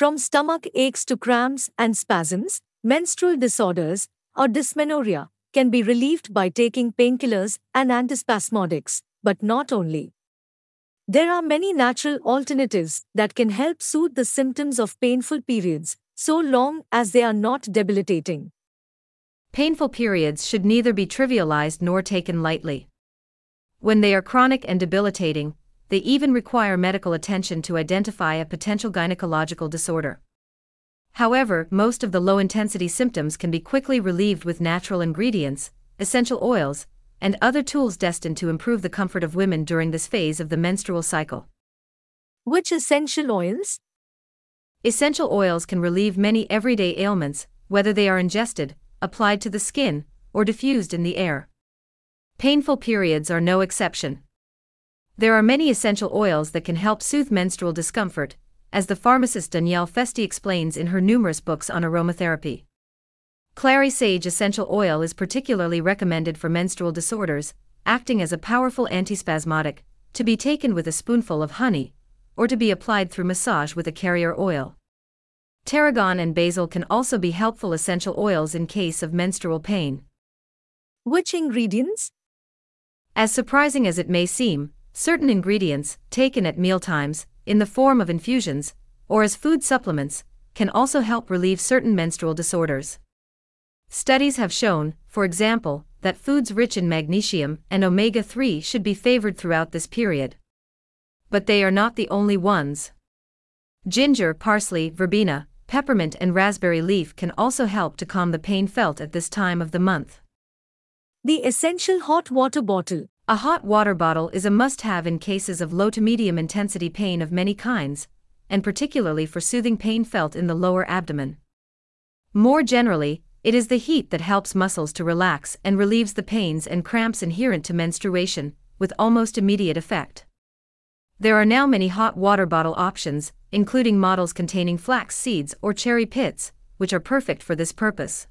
From stomach aches to cramps and spasms, menstrual disorders, or dysmenorrhea can be relieved by taking painkillers and antispasmodics, but not only. There are many natural alternatives that can help soothe the symptoms of painful periods, so long as they are not debilitating. Painful periods should neither be trivialized nor taken lightly. When they are chronic and debilitating, they even require medical attention to identify a potential gynecological disorder. However, most of the low intensity symptoms can be quickly relieved with natural ingredients, essential oils, and other tools destined to improve the comfort of women during this phase of the menstrual cycle. Which essential oils? Essential oils can relieve many everyday ailments, whether they are ingested, applied to the skin, or diffused in the air. Painful periods are no exception. There are many essential oils that can help soothe menstrual discomfort, as the pharmacist Danièle Festy explains in her numerous books on aromatherapy. Clary sage essential oil is particularly recommended for menstrual disorders, acting as a powerful antispasmodic, to be taken with a spoonful of honey, or to be applied through massage with a carrier oil. Tarragon and basil can also be helpful essential oils in case of menstrual pain. Which ingredients? As surprising as it may seem, certain ingredients, taken at mealtimes, in the form of infusions, or as food supplements, can also help relieve certain menstrual disorders. Studies have shown, for example, that foods rich in magnesium and omega 3 should be favored throughout this period. But they are not the only ones. Ginger, parsley, verbena, peppermint, and raspberry leaf can also help to calm the pain felt at this time of the month. The essential hot water bottle. A hot water bottle is a must have in cases of low to medium intensity pain of many kinds, and particularly for soothing pain felt in the lower abdomen. More generally, it is the heat that helps muscles to relax and relieves the pains and cramps inherent to menstruation, with almost immediate effect. There are now many hot water bottle options, including models containing flax seeds or cherry pits, which are perfect for this purpose.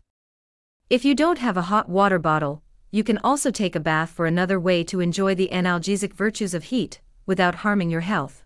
If you don't have a hot water bottle, you can also take a bath for another way to enjoy the analgesic virtues of heat, without harming your health.